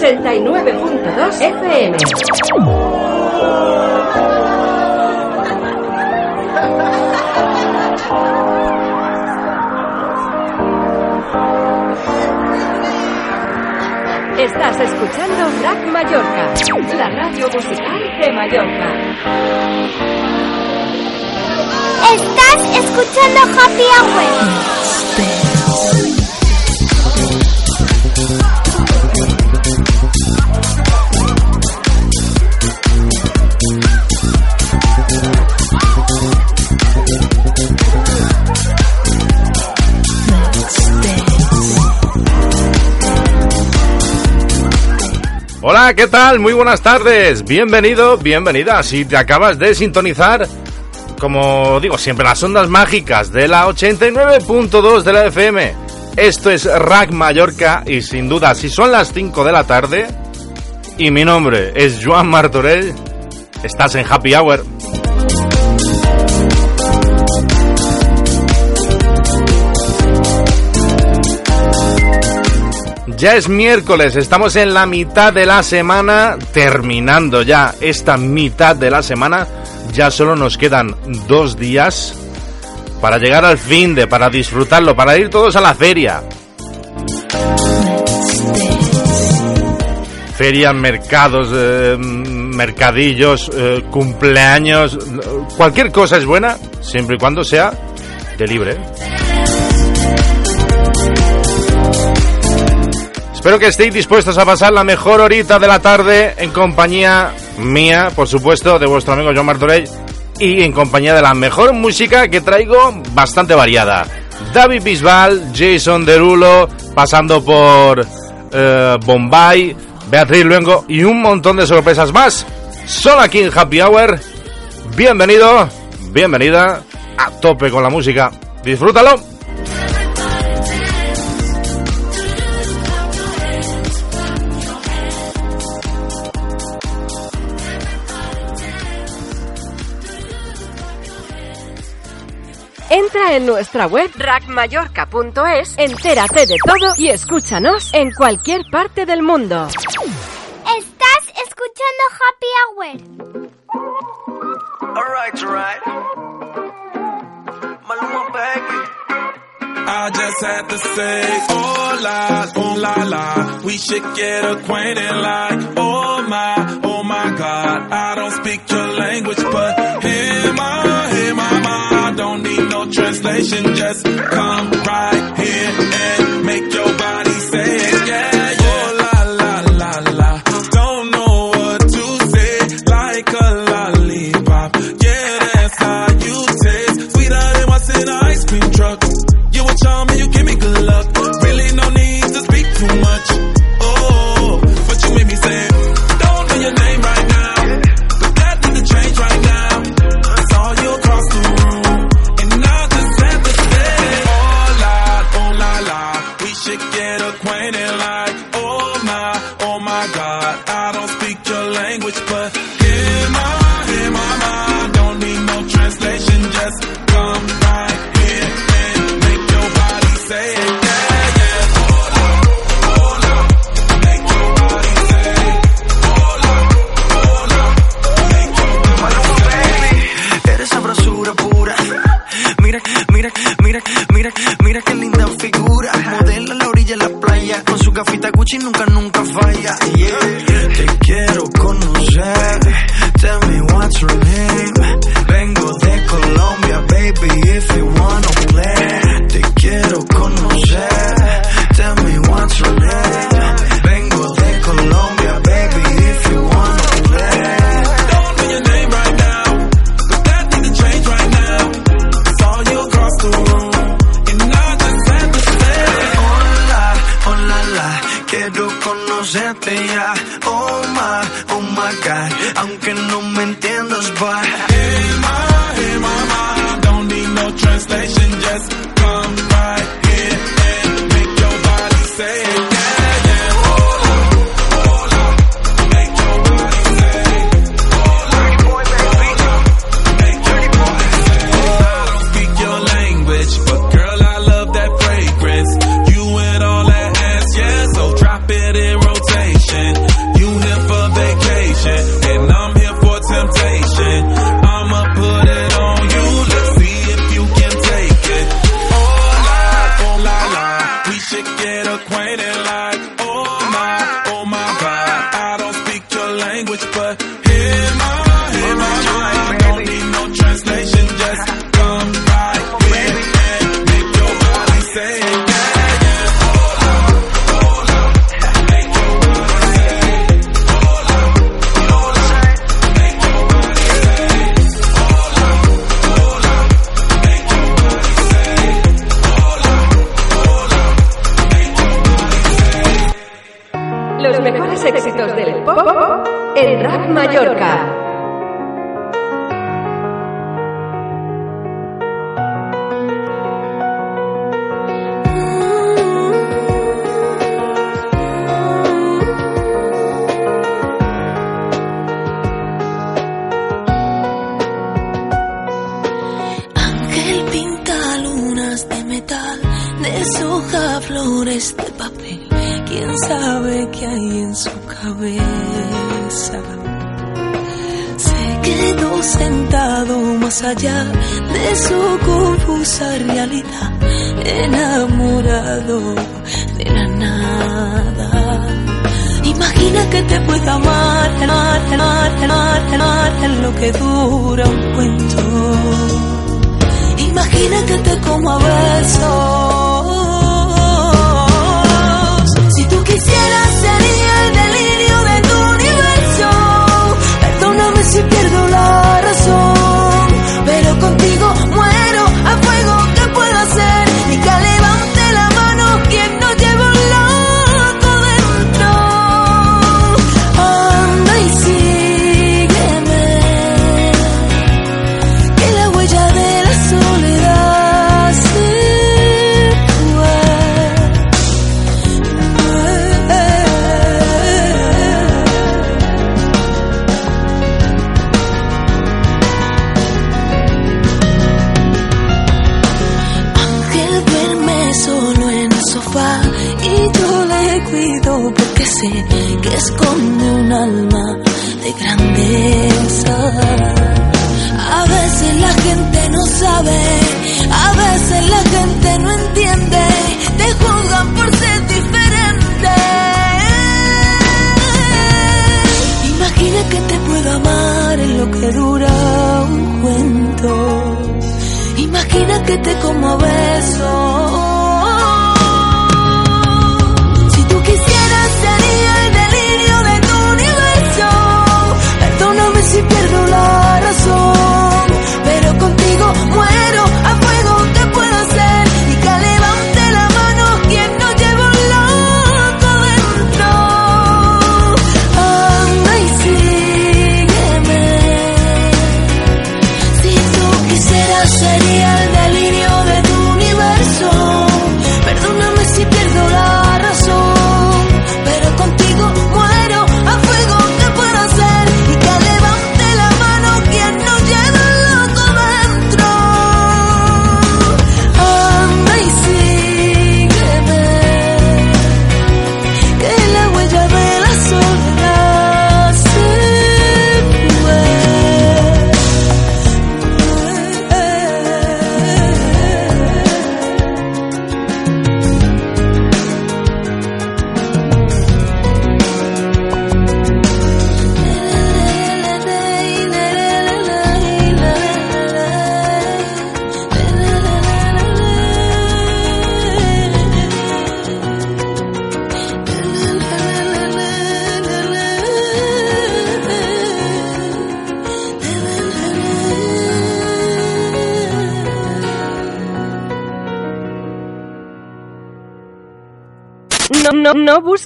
89.2 FM. Estás escuchando Rack Mallorca, la radio musical de Mallorca. Estás escuchando Happy Hour. Hola, ¿qué tal? Muy buenas tardes. Bienvenido, bienvenida. Si te acabas de sintonizar, como digo siempre, las ondas mágicas de la 89.2 de la FM. Esto es Rack Mallorca y sin duda, si son las 5 de la tarde y mi nombre es Joan Martorell, estás en Happy Hour. Ya es miércoles, estamos en la mitad de la semana, terminando ya esta mitad de la semana. Ya solo nos quedan dos días para llegar al fin de, para disfrutarlo, para ir todos a la feria. Ferias, mercados, eh, mercadillos, eh, cumpleaños, cualquier cosa es buena, siempre y cuando sea de libre. Espero que estéis dispuestos a pasar la mejor horita de la tarde en compañía mía, por supuesto, de vuestro amigo John Martorell y en compañía de la mejor música que traigo bastante variada. David Bisbal, Jason Derulo, pasando por eh, Bombay, Beatriz Luengo y un montón de sorpresas más. Solo aquí en Happy Hour. Bienvenido, bienvenida a tope con la música. Disfrútalo. Entra en nuestra web rackmallorca.es, entérate de todo y escúchanos en cualquier parte del mundo. Estás escuchando Happy Hour. Alright, alright. Maluma, baby. I just had to say, hola, oh la la. We should get acquainted like, oh my, oh my god. I don't speak your language, no translation, just come right here and make your body say it. Yeah, yeah. Oh la la la la. Don't know what to say, like a lollipop. Yeah, that's how you taste. Sweeter than what's in ice cream truck. You a charm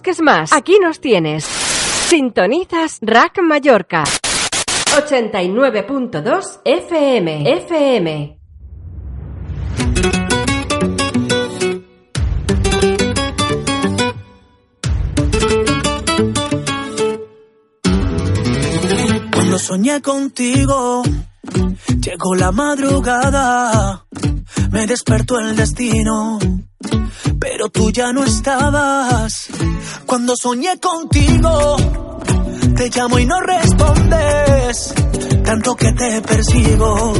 busques más. Aquí nos tienes. Sintonizas Rack Mallorca. 89.2 FM. FM. Cuando soñé contigo, llegó la madrugada, me despertó el destino, pero tú ya no estabas. Cuando soñé contigo, te llamo y no respondes, tanto que te persigo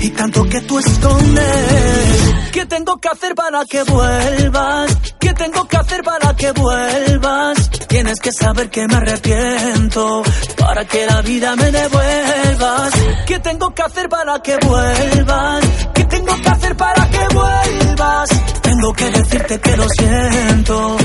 y tanto que tú escondes. ¿Qué tengo que hacer para que vuelvas? ¿Qué tengo que hacer para que vuelvas? Tienes que saber que me arrepiento para que la vida me devuelvas. ¿Qué tengo que hacer para que vuelvas? ¿Qué tengo que hacer para que vuelvas? Tengo que decirte que lo siento.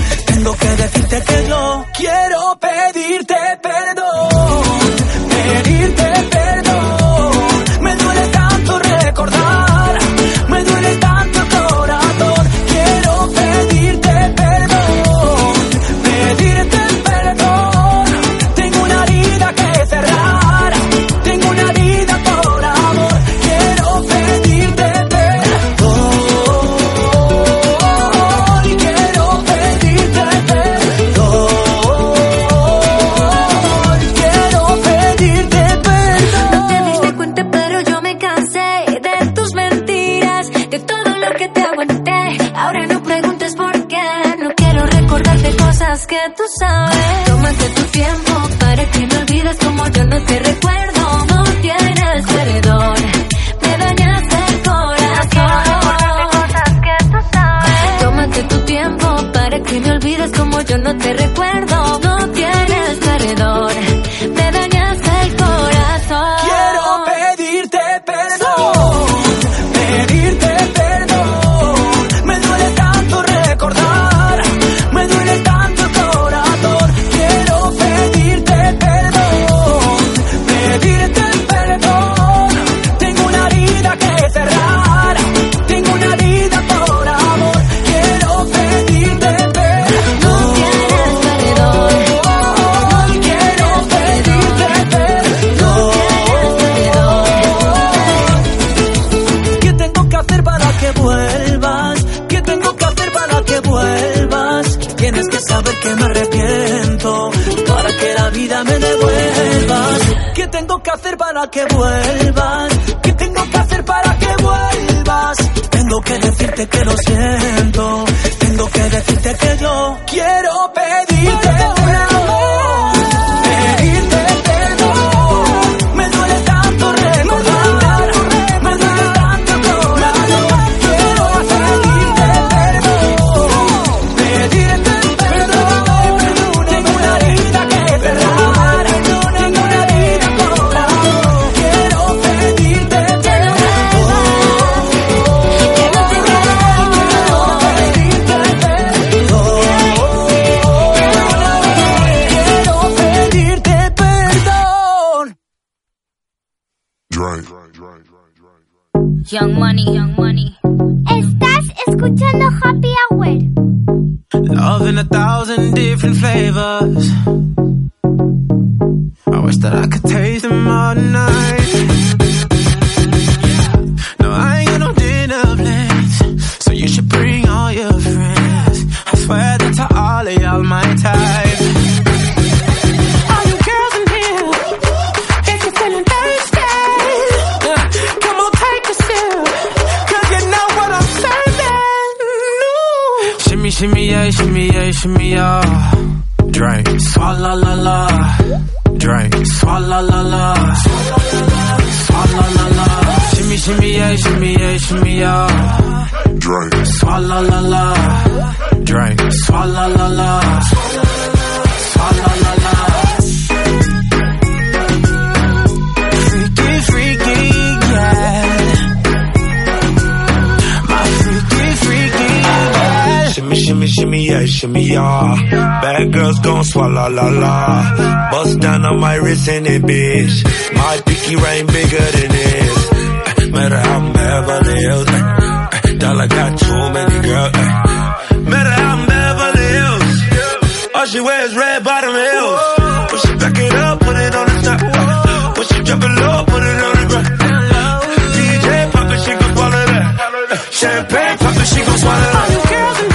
¿Qué tengo que hacer para que vuelvas? ¿Qué tengo que hacer para que vuelvas? Tengo que decirte que lo siento. Tengo que decirte que yo quiero Shimmy, yeah, shimmy, yeah. Bad girls gon' swallow la la. Bust down on my wrist and it, bitch. My pinky ring bigger than this. Eh, Matter how I'm Beverly Hills. eh, eh, Dollar got too many girls. eh. Matter how I'm Beverly Hills. All she wears red bottom heels. When she back it up, put it on the top. When she drop it low, put it on the ground. DJ pop it, she gon' swallow that. Champagne pop it, she gon' swallow that. All you girls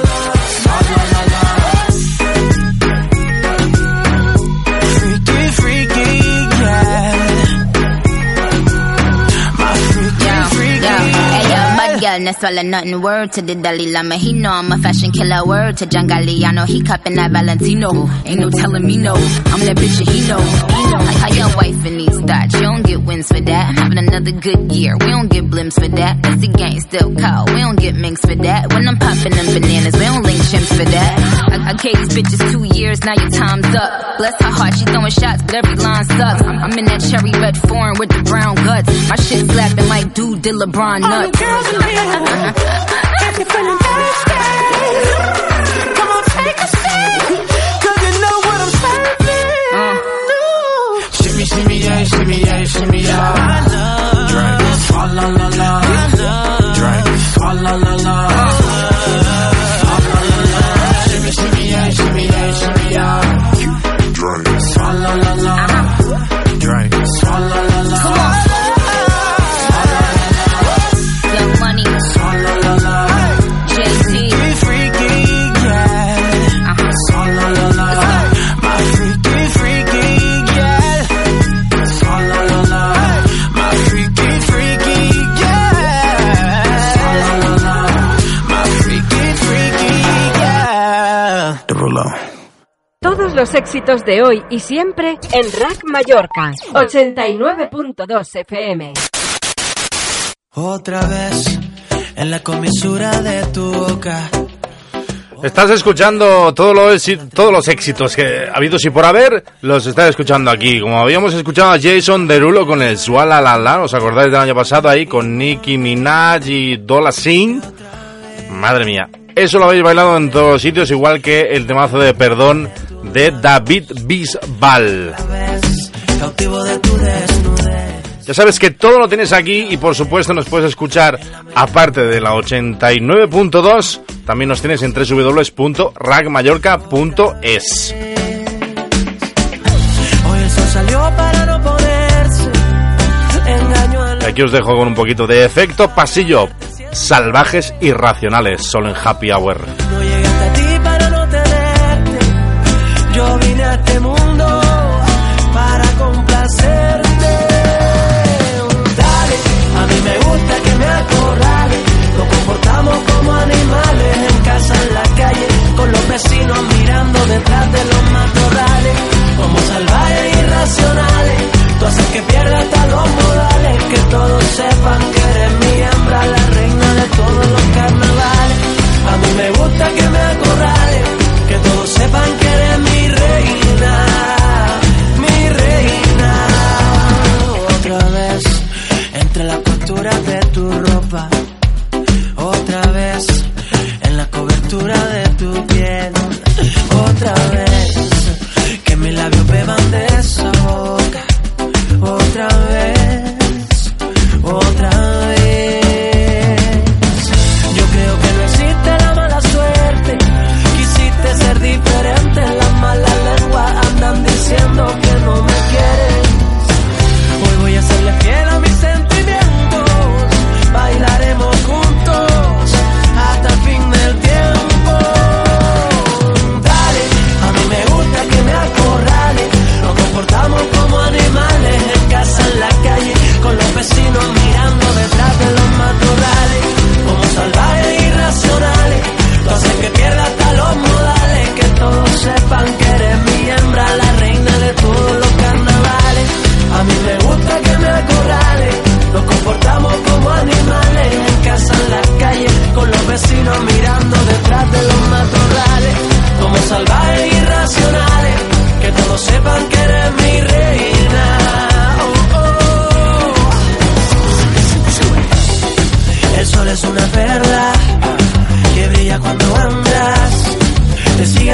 Girl, no swallow nothing. Word to the Dalai Lama, he know I'm a fashion killer. Word to John Galliano, he cupping that Valentino. Ain't no telling me no, I'm that bitch that he know. Know. Like how your wife in these thoughts, you don't get wins for that. I'm having another good year, we don't get blimps for that. That's the gang still call, we don't get minks for that. When I'm popping them bananas, we don't link chimps for that. I, I gave these bitches two years, now your time's up. Bless her heart, she throwing shots, but every line sucks. I'm, I'm in that cherry red foreign with the brown guts. My shit slapping like dude did LeBron nuts. All nuts. girls in here, if you're feeling thirsty, come on, take a sip. Éxitos de hoy y siempre en Rack Mallorca 89.2 FM. Otra vez en la comisura de tu boca. Estás escuchando todo lo todos los éxitos que ha habido y por haber, los estás escuchando aquí. Como habíamos escuchado a Jason Derulo con el Swala La La, ¿os acordáis del año pasado ahí con Nicki Minaj y Dola Sin? Madre mía, eso lo habéis bailado en todos los sitios, igual que el temazo de Perdón de David Bisbal. Ya sabes que todo lo tienes aquí y por supuesto nos puedes escuchar aparte de la 89.2, también nos tienes en www.ragmallorca.es. Y aquí os dejo con un poquito de efecto pasillo. Salvajes irracionales, solo en Happy Hour. Yo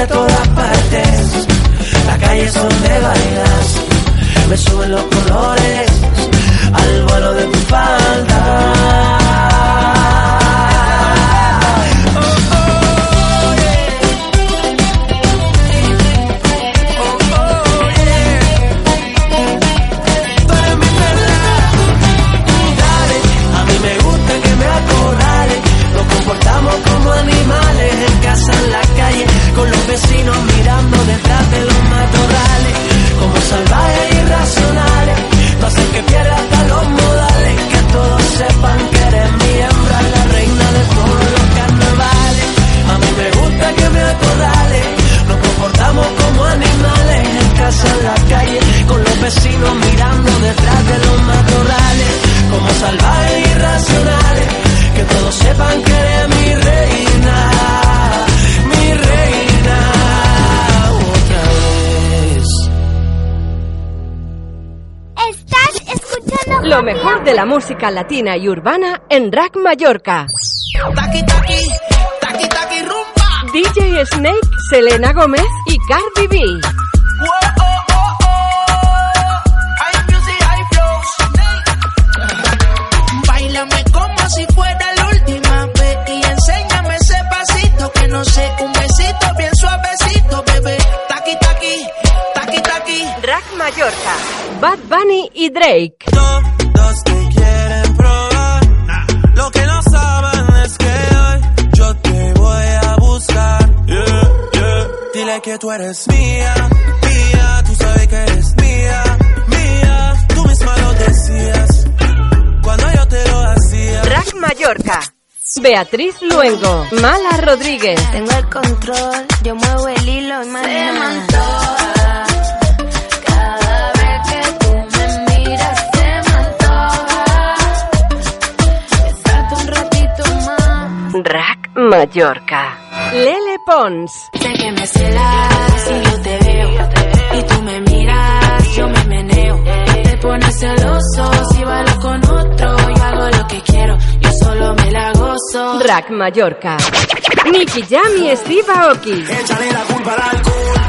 a todas partes. La calle es donde bailas, me suben los colores al vuelo de tu falda. Vecinos mirando detrás de los matorrales. Como salvajes irracionales, que todos sepan que eres mi reina, mi reina. Otra vez. Estás escuchando Lo mejor de la música latina y urbana en Rack Mallorca. Taqui, taqui, taqui, taqui, rumba. DJ Snake, Selena Gómez y Cardi B. Mallorca. Bad Bunny y Drake. Todos te quieren probar. Lo que no saben es que hoy yo te voy a buscar. Yeah, yeah. Dile que tú eres mía, mía. Tú sabes que eres mía, mía. Tú misma lo decías cuando yo te lo hacía. Rack Mallorca. Beatriz Luengo. Mala Rodríguez. Tengo el control, yo muevo el hilo y Mallorca. Lele Pons. Sé que me celas si yo te veo y tú me miras, yo me meneo. Te pones celoso si bailo con otro, yo hago lo que quiero, yo solo me la gozo. Rack Mallorca. Nicky Jam y Steve Aoki. Échale la culpa al alcohol.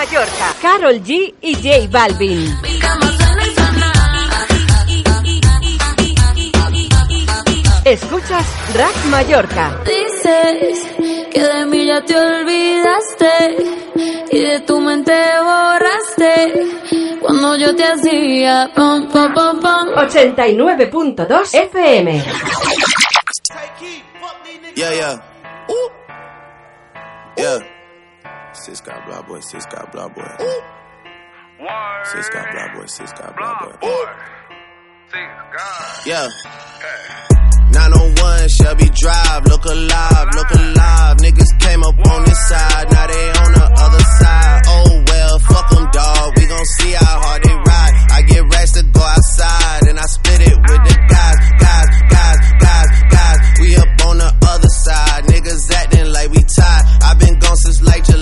Mallorca. Carol G y J Balvin. Escuchas Rack Mallorca. Dices que de mí ya te olvidaste y de tu mente borraste cuando yo te hacía pom pom pom pom. 89.2 FM. Yeah, yeah. Ooh. Yeah. Sis got blah boy, sis got blah boy. Sis got blah boy, sis got blah boy. Yeah. 901 Shelby Drive, look alive, look alive. Niggas came up on this side, now they on the other side. Oh well, fuck them, dog. We gon' see how hard they ride. I get racks to go outside, and I split it with the guys, guys, guys, guys, guys. We up on the other side, niggas acting like we tied. i been gone since like July,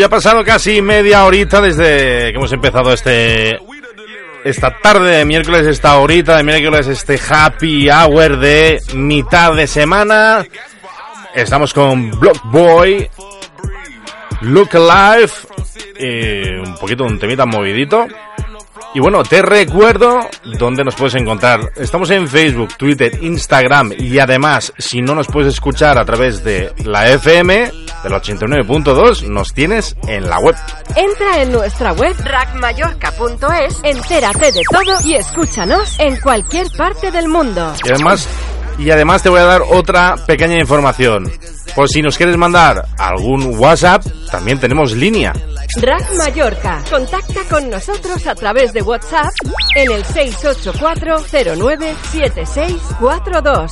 ya ha pasado casi media horita desde que hemos empezado este esta tarde de miércoles, esta horita de miércoles, este happy hour de mitad de semana. Estamos con Block Boy, Look Alive, eh, un poquito un temita movidito. Y bueno, te recuerdo dónde nos puedes encontrar. Estamos en Facebook, Twitter, Instagram y además, si no nos puedes escuchar a través de la FM del 89.2, nos tienes en la web. Entra en nuestra web rackmallorca.es, entérate de todo y escúchanos en cualquier parte del mundo. Y además, y además te voy a dar otra pequeña información. Por si nos quieres mandar algún WhatsApp, también tenemos línea. Rack Mallorca. Contacta con nosotros a través de WhatsApp en el 684-097642.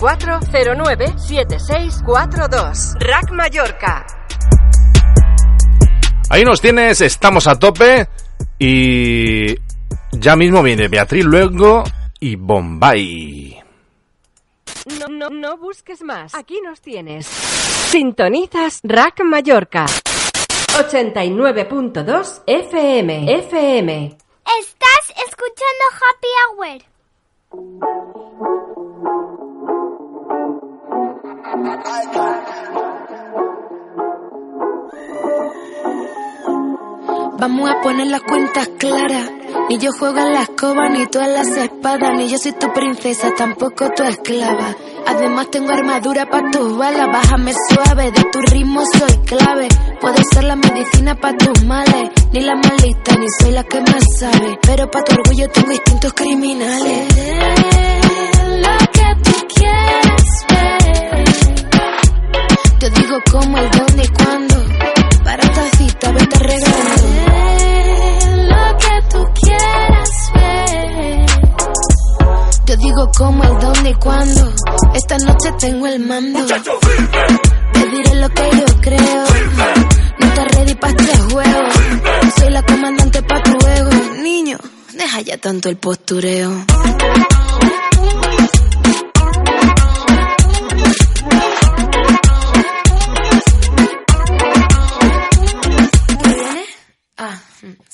684-097642. Rack Mallorca. Ahí nos tienes, estamos a tope y ya mismo viene Beatriz Luengo y Bombay. No, no, no busques más. Aquí nos tienes. Sintonizas Rack Mallorca. 89.2 FM. FM. Estás escuchando Happy Hour. Vamos a poner las cuentas claras. Ni yo juego en la escoba, ni tú en las espadas. Ni yo soy tu princesa, tampoco tu esclava. Además tengo armadura para tus balas. Bájame suave, de tu ritmo soy clave. Puedo ser la medicina para tus males. Ni la malita, ni soy la que más sabe. Pero para tu orgullo tengo instintos criminales. lo que tú quieres ver. Yo digo cómo, el dónde y cuándo. Para cita, vete arreglando. Lo que tú quieras ver. Yo digo cómo, el dónde y cuándo. Esta noche tengo el mando. Te diré lo que yo creo. No estás ready para este juego. Soy la comandante pa' tu ego. Niño, deja ya tanto el postureo.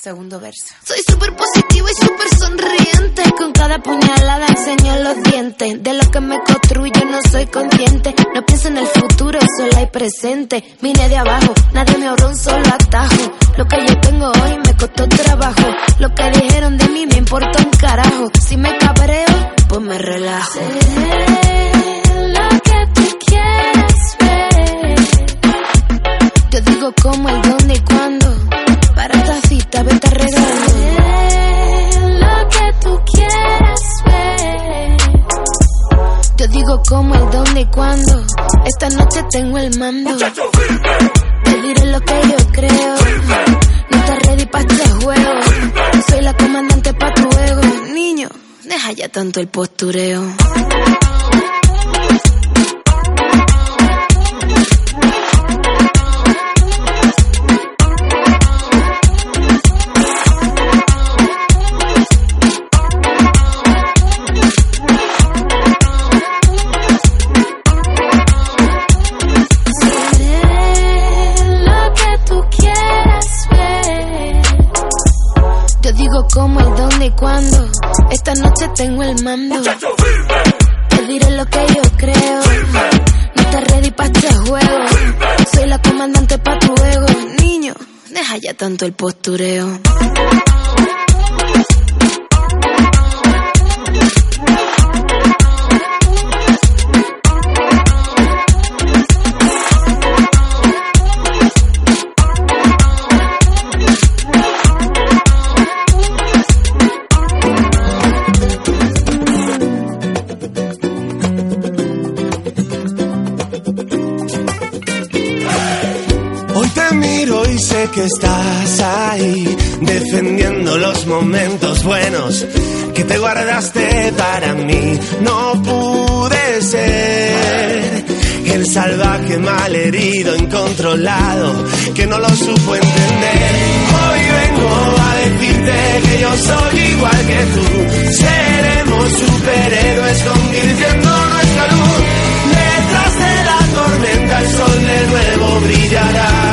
Segundo verso. Soy súper positiva y súper sonriente. Con cada puñalada enseño los dientes. De lo que me construye no soy consciente. No pienso en el futuro, solo hay presente. Vine de abajo, nadie me ahorró un solo atajo. Lo que yo tengo hoy me costó trabajo. Lo que dijeron de mí me importa un carajo. Si me cabreo, pues me relajo. lo que tú quieres ver. Yo digo cómo, el vete arreglando. Lo que tú quieras ver. Yo digo cómo, el dónde y cuándo. Esta noche tengo el mando. Te diré lo que yo creo. No estás ready para este juego. Soy la comandante pa' tu ego. Niño, deja ya tanto el postureo. Cuándo. Esta noche tengo el mando. Te diré lo que yo creo. No estás ready para este juego. Soy la comandante pa' tu ego. Niño, deja ya tanto el postureo. Momentos buenos que te guardaste para mí. No pude ser el salvaje malherido, incontrolado, que no lo supo entender. Hoy vengo a decirte que yo soy igual que tú. Seremos superhéroes convirtiendo nuestra luz. Detrás de la tormenta el sol de nuevo brillará.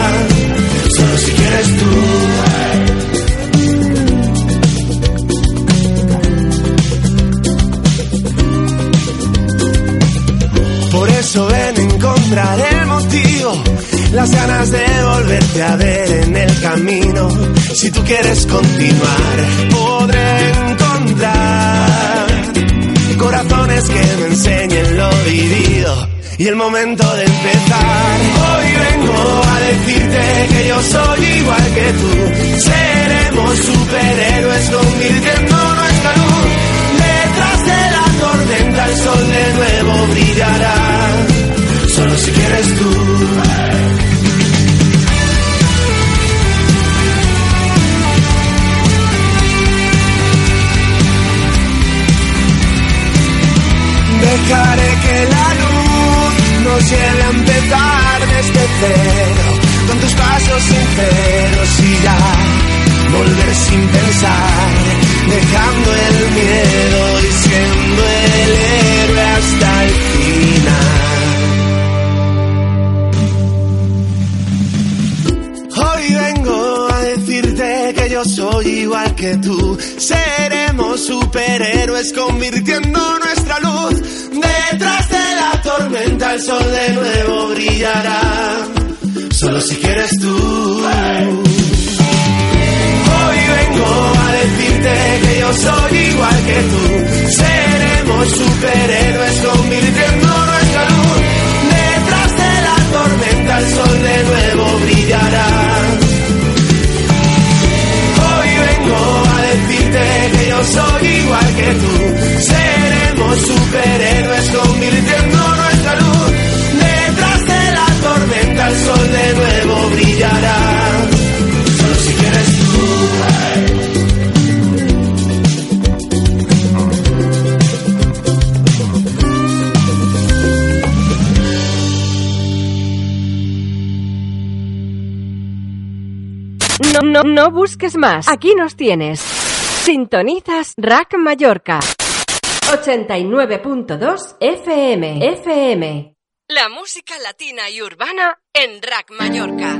eso ven las ganas de volverte a ver en el camino. Si tú quieres continuar, podré encontrar corazones que me enseñen lo vivido y el momento de empezar. Hoy vengo a decirte que yo soy igual que tú. Seremos superhéroes convirtiendo nuestra luz. Detrás de la tormenta el sol de nuevo brillará. Quieres tú. Dejaré que la luz nos lleve a empezar desde cero, con tus pasos sinceros y ya volver sin pensar, dejando el miedo que tú. Seremos superhéroes convirtiendo nuestra luz. Detrás de la tormenta el sol de nuevo brillará. Solo si quieres tú. Hoy vengo a decirte que yo soy igual que tú. Seremos superhéroes convirtiendo nuestra luz. Detrás de la tormenta el sol de nuevo brillará. Vengo a decirte que yo soy igual que tú. Seremos superhéroes convirtiendo nuestra luz. Detrás de la tormenta el sol de nuevo brillará. No, busques más. Aquí nos tienes. Sintonizas Rack Mallorca. 89.2 FM. FM. La música latina y urbana en Rack Mallorca.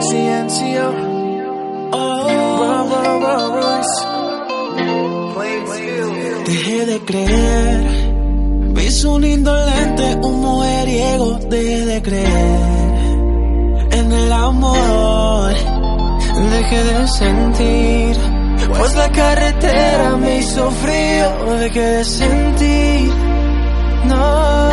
CNCO. Oh. Dejé de creer. Vi su lindo lente, un mujeriego. Dejé de creer el amor. Dejé de sentir. Pues la carretera me hizo frío. Dejé de sentir. No.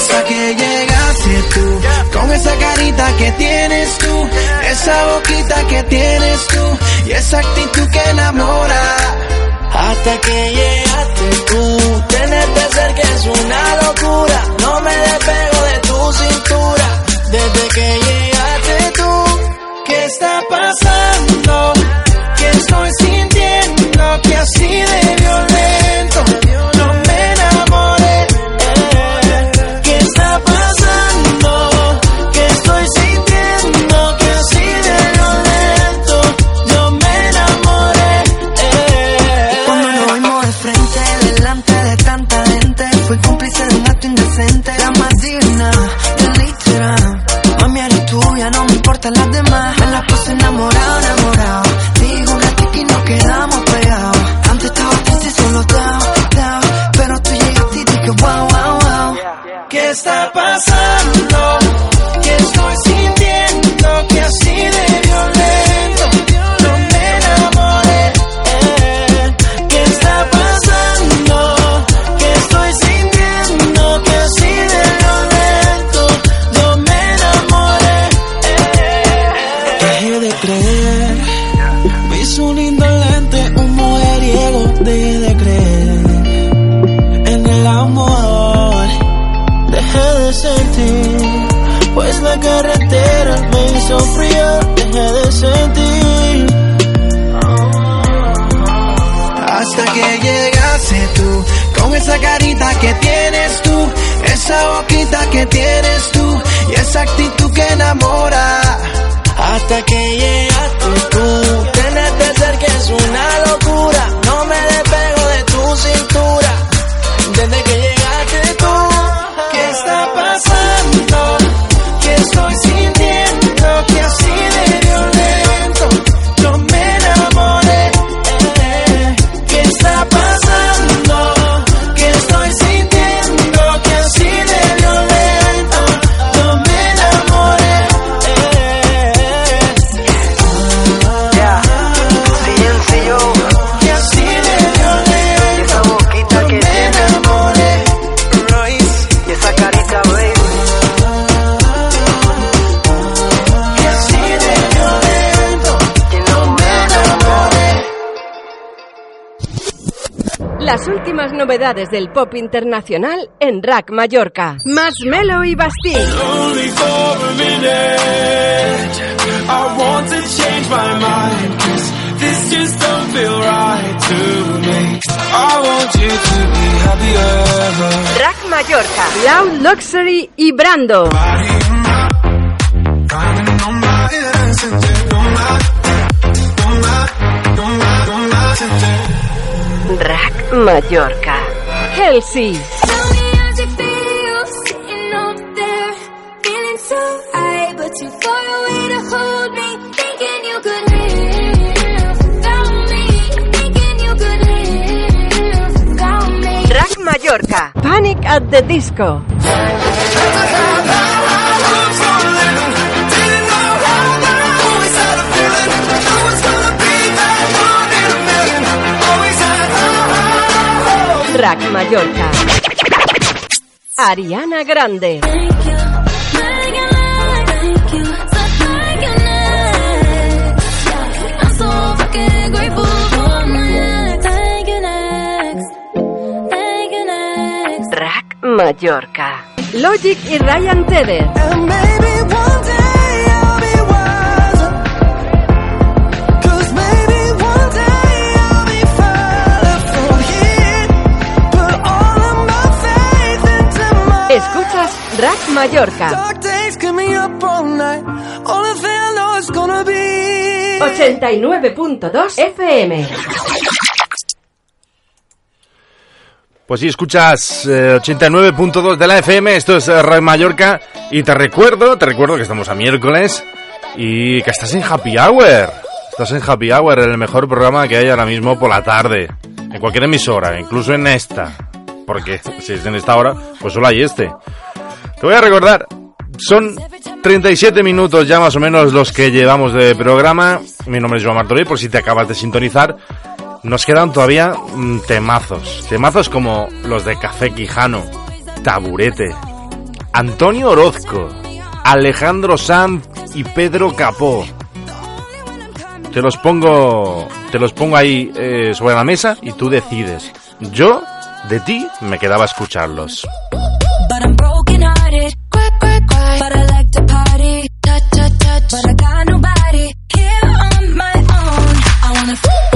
Hasta que llegaste tú, con esa carita que tienes tú, esa boquita que tienes tú, y esa actitud que enamora. Hasta que llegaste tú, tenerte cerca es una locura, no me despego de tu cintura. Desde que llegaste tú, ¿qué está pasando? ¿Qué estoy sintiendo? Que así de esa boquita que tienes tú, y esa actitud que enamora. Hasta que llegaste tú, tenerte cerca es una locura, Las últimas novedades del pop internacional en Rack Mallorca. Marshmello y Bastille. Rack Mallorca, Loud Luxury y Brando. Mallorca. Helsi. Rack Mallorca. Panic at the Disco. Isaac Mallorca. Ariana Grande. Rack Mallorca. Logic y Ryan Tedder. Rack Mallorca. 89.2 FM. Pues si escuchas eh, 89.2 de la FM, esto es eh, Rack Mallorca y te recuerdo, te recuerdo que estamos a miércoles y que estás en Happy Hour. Estás en Happy Hour, el mejor programa que hay ahora mismo por la tarde, en cualquier emisora, incluso en esta, porque si es en esta hora, pues solo hay este. Te voy a recordar, son 37 minutos ya más o menos los que llevamos de programa. Mi nombre es Joan Martorell, por si te acabas de sintonizar. Nos quedan todavía mm, temazos. Temazos como los de Café Quijano, Taburete, Antonio Orozco, Alejandro Sanz y Pedro Capó. Te los pongo, te los pongo ahí eh, sobre la mesa y tú decides. Yo, de ti, me quedaba a escucharlos. touch, touch, touch, but I got nobody here on my own. I wanna.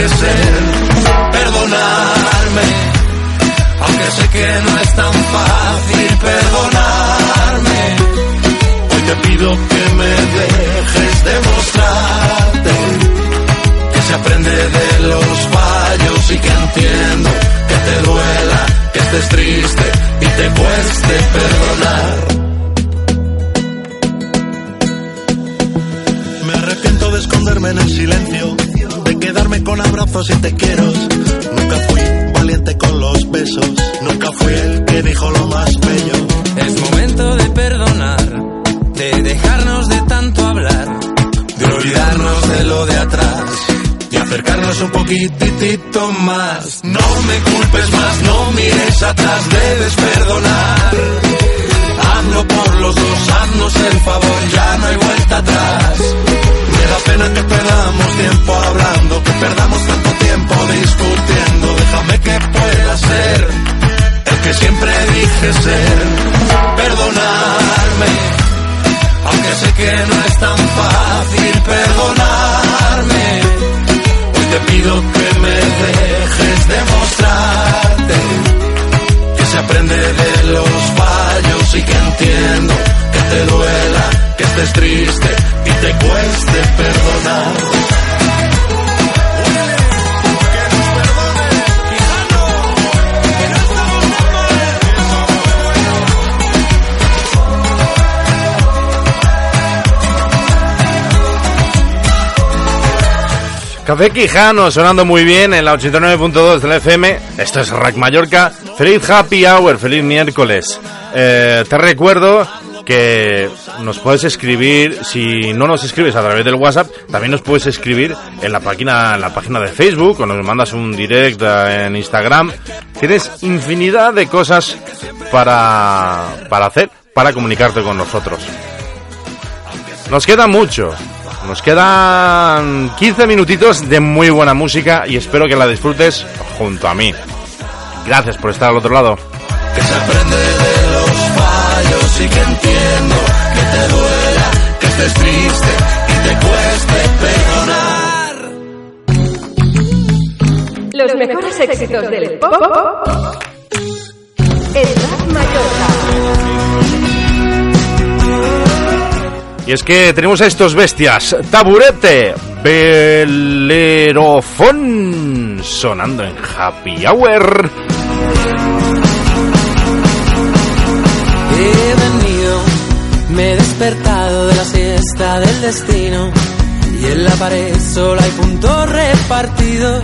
Perdonarme, aunque sé que no es tan fácil perdonarme. Hoy te pido que me dejes demostrarte que se aprende de los fallos y que entiendo abrazos y te quiero. Nunca fui valiente con los besos, nunca fui el que dijo lo más bello. Es momento de perdonar, de dejarnos de tanto hablar, de olvidarnos de lo de atrás y acercarnos un poquitito más. No me culpes más, no mires atrás, debes perdonar. Hazlo por los dos, haznos el favor, ya no hay vuelta atrás. Me da pena que perdamos tiempo hablando, que perdamos tiempo discutiendo. Déjame que pueda ser el que siempre dije ser. Perdonarme, aunque sé que no es tan fácil perdonarme. Hoy te pido que me dejes demostrarte que se aprende de los fallos y que entiendo que te duela, que estés triste y te cueste perdonar. Café Quijano sonando muy bien en la 89.2 del FM. Esto es Rack Mallorca. Feliz Happy Hour, feliz miércoles. Eh, te recuerdo que nos puedes escribir, si no nos escribes a través del WhatsApp, también nos puedes escribir en la página, en la página de Facebook o nos mandas un direct en Instagram. Tienes infinidad de cosas para, para hacer, para comunicarte con nosotros. Nos queda mucho. Nos quedan 15 minutitos de muy buena música y espero que la disfrutes junto a mí. Gracias por estar al otro lado. que se aprende de los fallos y que entiendo que te duela, que estés triste y te cueste perdonar. Los mejores éxitos del pop en Rap Mallorca. Y es que tenemos a estos bestias. Taburete, Belerofón, sonando en Happy Hour. He venido, me he despertado de la siesta del destino. Y en la pared solo hay puntos repartidos.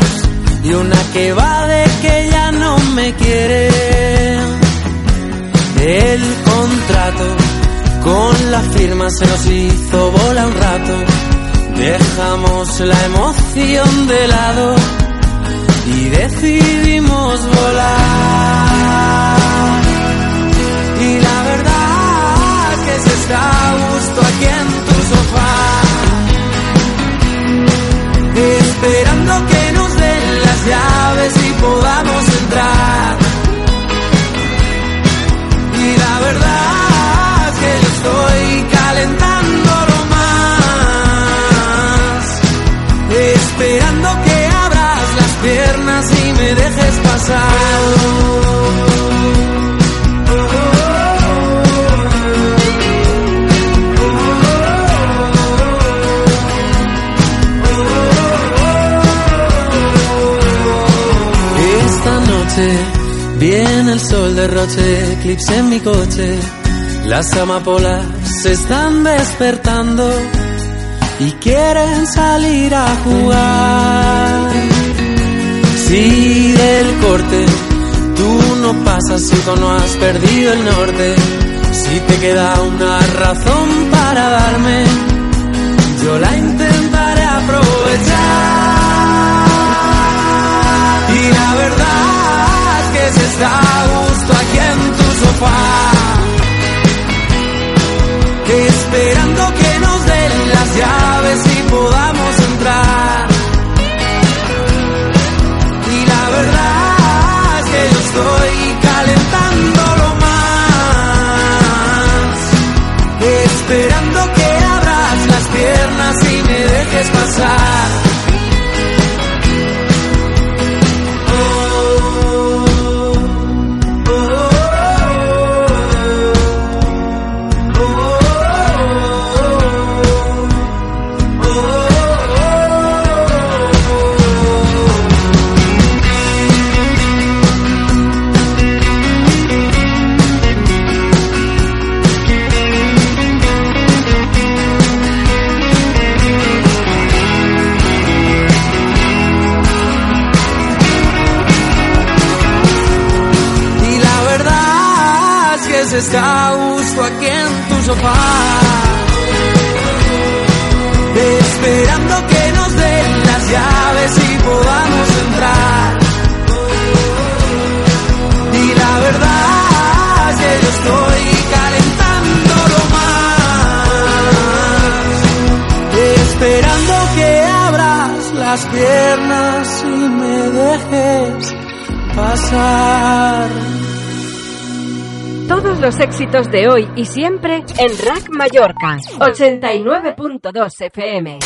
Y una que va de que ya no me quiere. El contrato con la firma se nos hizo bola un rato. Dejamos la emoción de lado y decidimos volar. Y la verdad que se está a aquí en tu sofá. Esperando que nos den las llaves y podamos entrar. Y la verdad Esta noche Viene el sol derroche, eclipse en mi coche. Las amapolas se están despertando y quieren salir a jugar. Si del corte tú no pasas si tú no has perdido el norte, si te queda una razón para darme, yo la intentaré aprovechar. Y la verdad es que se está a gusto aquí en tu sofá. Esperando que nos den las llaves y podamos está a gusto aquí en tu sofá. Esperando que nos den las llaves y podamos entrar. Y la verdad es que yo estoy calentándolo más. Esperando que abras las piernas y me dejes pasar. Todos los éxitos de hoy y siempre en Rack Mallorca 89.2 FM.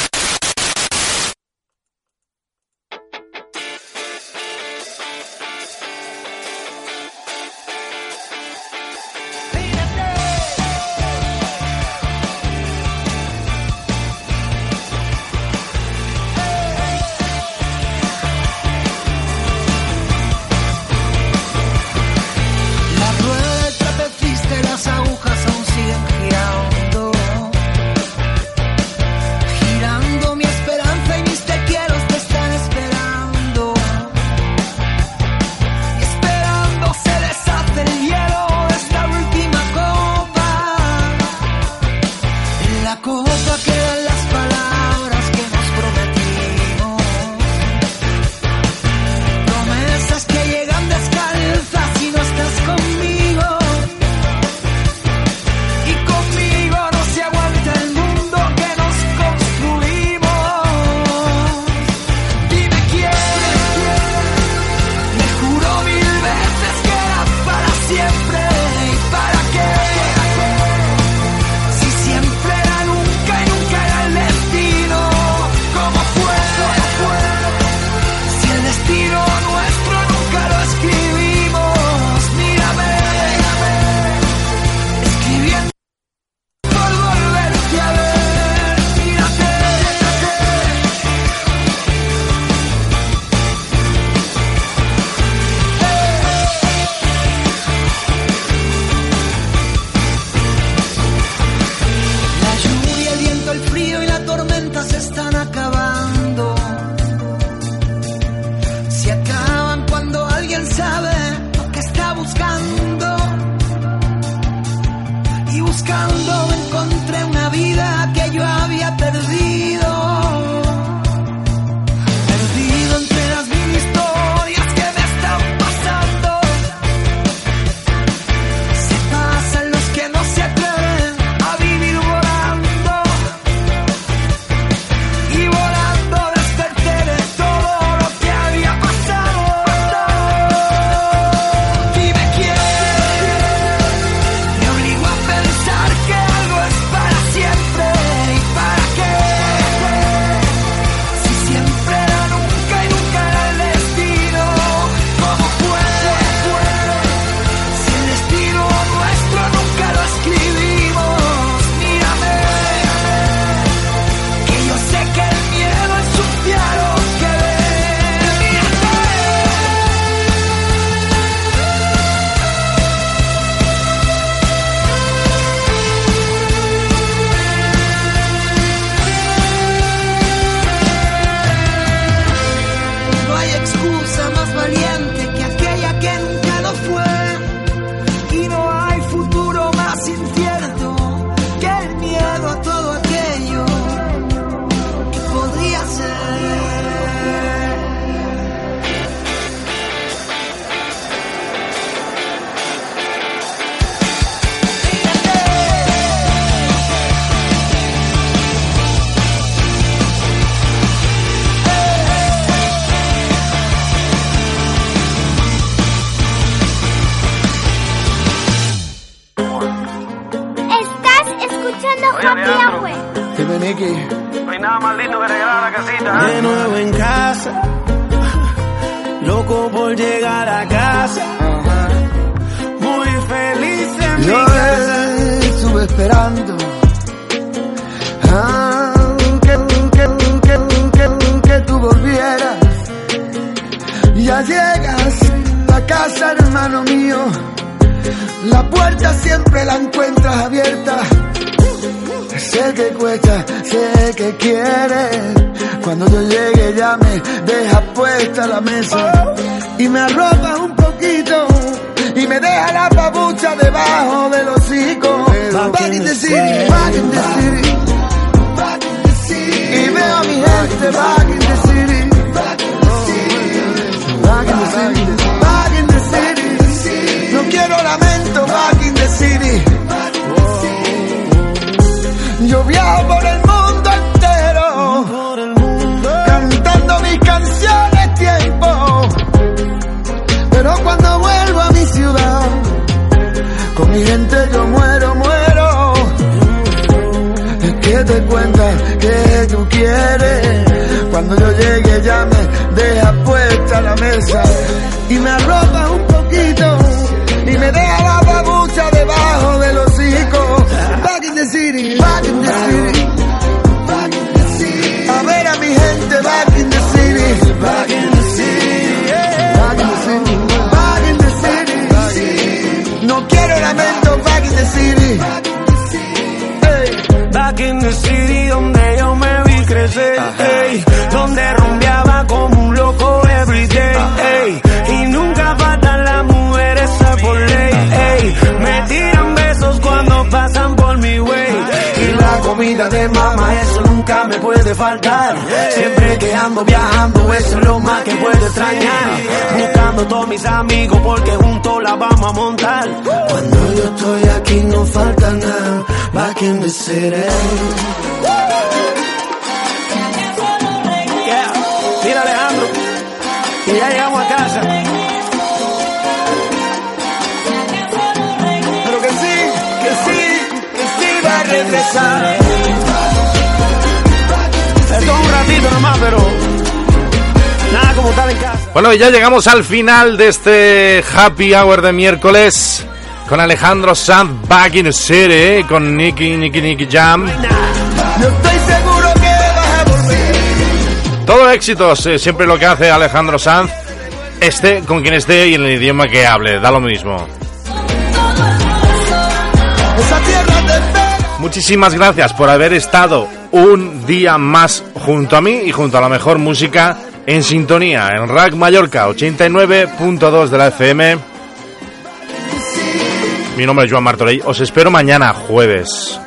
Mi gente yo muero, muero. Es que te cuentas que tú quieres. Cuando yo llegue ya me deja puesta la mesa y me arropa back in the city. Back in the city donde yo me vi crecer, ey, donde rumbeaba como un loco everyday, ey, y nunca faltan las mujeres a por ley, ey, me tiran besos cuando pasan por mi way, y la comida de mamá eso nunca me puede faltar, siempre que ando viajando eso es lo más que puedo extrañar, buscando todos mis amigos porque juntos la vamos a montar, Cuando yo estoy aquí no falta nada, back in the city. Yeah. Mira Alejandro, que ya llegamos a casa. Pero que sí, que sí, que sí va a regresar. Ratito nomás, pero nada como estar en casa. Bueno, y ya llegamos al final de este Happy Hour de miércoles con Alejandro Sanz Back in the City, eh, con Nicky, Nicky, Nicky Jam. Yo estoy seguro que vas a volver. Todo éxitos, eh, siempre lo que hace Alejandro Sanz, esté con quien esté y en el idioma que hable, da lo mismo. Muchísimas gracias por haber estado un día más junto a mí y junto a la mejor música en sintonía en Rack Mallorca 89.2 de la FM. Mi nombre es Joan Martorell. Os espero mañana jueves.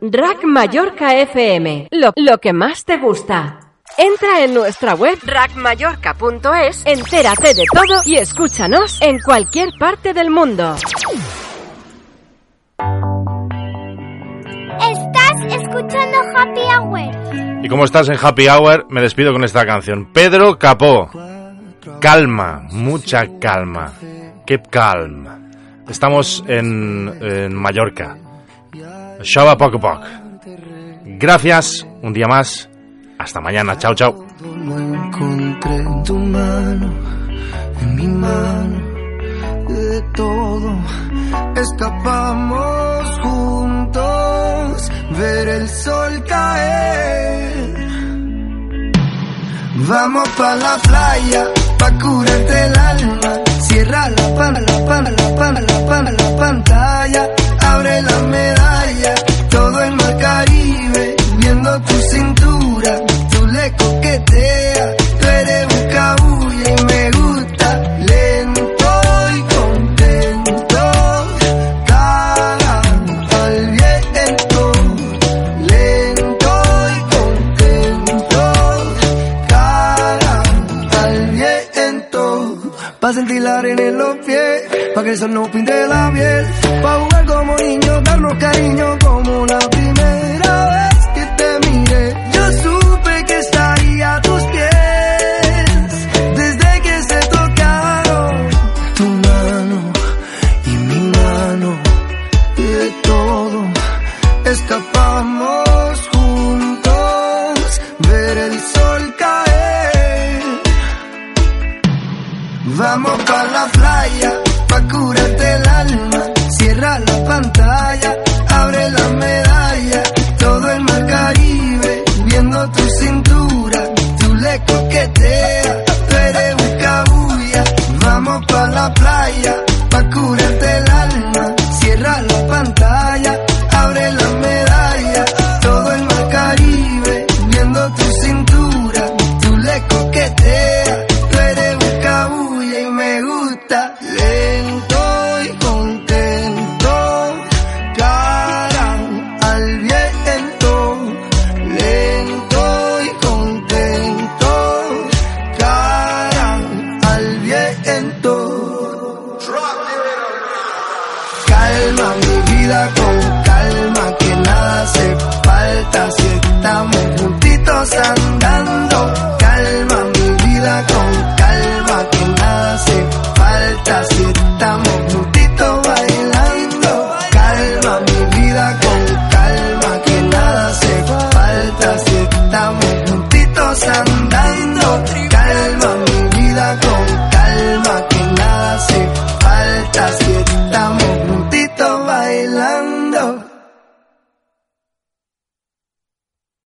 Rack Mallorca FM, lo, lo que más te gusta. Entra en nuestra web rackmallorca.es, entérate de todo y escúchanos en cualquier parte del mundo. Escuchando Happy Hour. Y como estás en Happy Hour, me despido con esta canción. Pedro Capó. Calma, mucha calma. Keep calm. Estamos en, en Mallorca. Shaba poco poc. Gracias, un día más. Hasta mañana. Chao, chao. No encontré tu mano, en mi mano, de todo. Escapamos juntos, ver el sol caer. Vamos pa' la playa, pa' curarte el alma. Cierra la pan, la pan, la pan, la pan, la pantalla. Abre la medalla, todo el mar Caribe, viendo tu cintura. Tú le coqueteas, pa' que el sol no pinte la piel. Pa' jugar